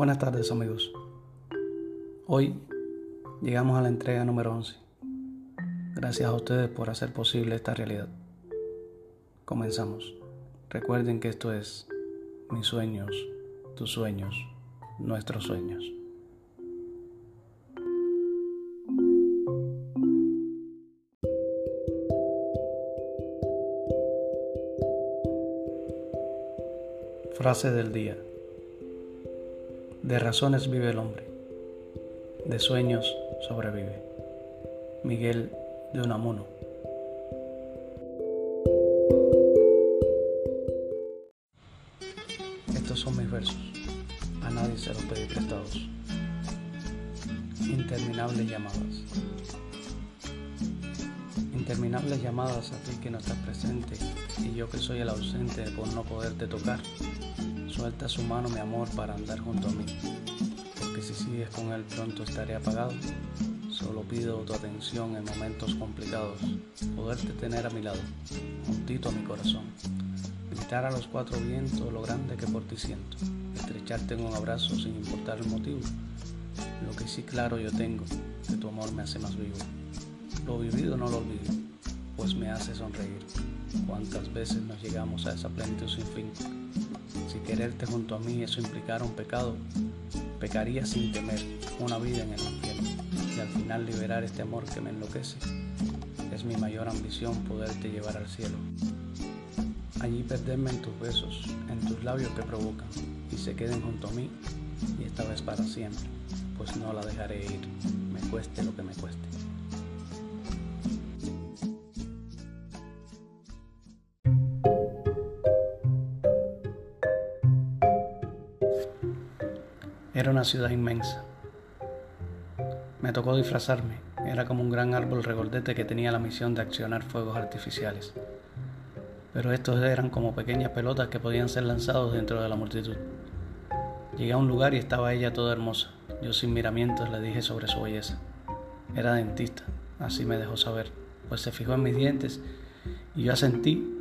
Buenas tardes amigos. Hoy llegamos a la entrega número 11. Gracias a ustedes por hacer posible esta realidad. Comenzamos. Recuerden que esto es mis sueños, tus sueños, nuestros sueños. Frase del día. De razones vive el hombre, de sueños sobrevive. Miguel de Unamuno. Estos son mis versos, a nadie se los pedí prestados. Interminables llamadas. Interminables llamadas a ti que no estás presente y yo que soy el ausente por no poderte tocar. Suelta su mano, mi amor, para andar junto a mí, porque si sigues con él pronto estaré apagado. Solo pido tu atención en momentos complicados, poderte tener a mi lado, juntito a mi corazón, gritar a los cuatro vientos lo grande que por ti siento, estrecharte en un abrazo sin importar el motivo. Lo que sí claro yo tengo, que tu amor me hace más vivo. Lo vivido no lo olvido, pues me hace sonreír. Cuántas veces nos llegamos a esa plenitud sin fin. Si quererte junto a mí eso implicara un pecado, pecaría sin temer una vida en el infierno y al final liberar este amor que me enloquece. Es mi mayor ambición poderte llevar al cielo. Allí perderme en tus besos, en tus labios que provocan y se queden junto a mí y esta vez para siempre, pues no la dejaré ir, me cueste lo que me cueste. Era una ciudad inmensa. Me tocó disfrazarme. Era como un gran árbol regordete que tenía la misión de accionar fuegos artificiales. Pero estos eran como pequeñas pelotas que podían ser lanzados dentro de la multitud. Llegué a un lugar y estaba ella toda hermosa. Yo sin miramientos le dije sobre su belleza. Era dentista, así me dejó saber, pues se fijó en mis dientes y yo asentí.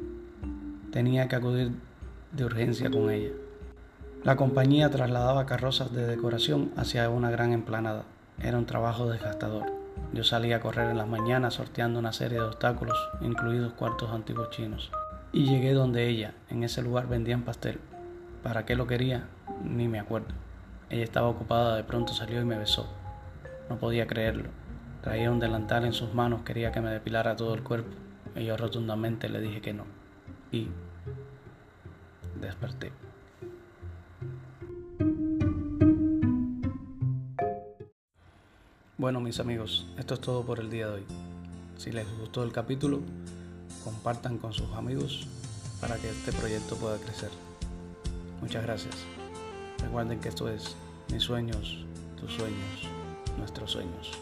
Tenía que acudir de urgencia con ella. La compañía trasladaba carrozas de decoración hacia una gran emplanada. Era un trabajo desgastador. Yo salía a correr en las mañanas sorteando una serie de obstáculos, incluidos cuartos antiguos chinos. Y llegué donde ella, en ese lugar vendían pastel. ¿Para qué lo quería? Ni me acuerdo. Ella estaba ocupada, de pronto salió y me besó. No podía creerlo. Traía un delantal en sus manos, quería que me depilara todo el cuerpo. Y yo rotundamente le dije que no. Y desperté. Bueno mis amigos, esto es todo por el día de hoy. Si les gustó el capítulo, compartan con sus amigos para que este proyecto pueda crecer. Muchas gracias. Recuerden que esto es mis sueños, tus sueños, nuestros sueños.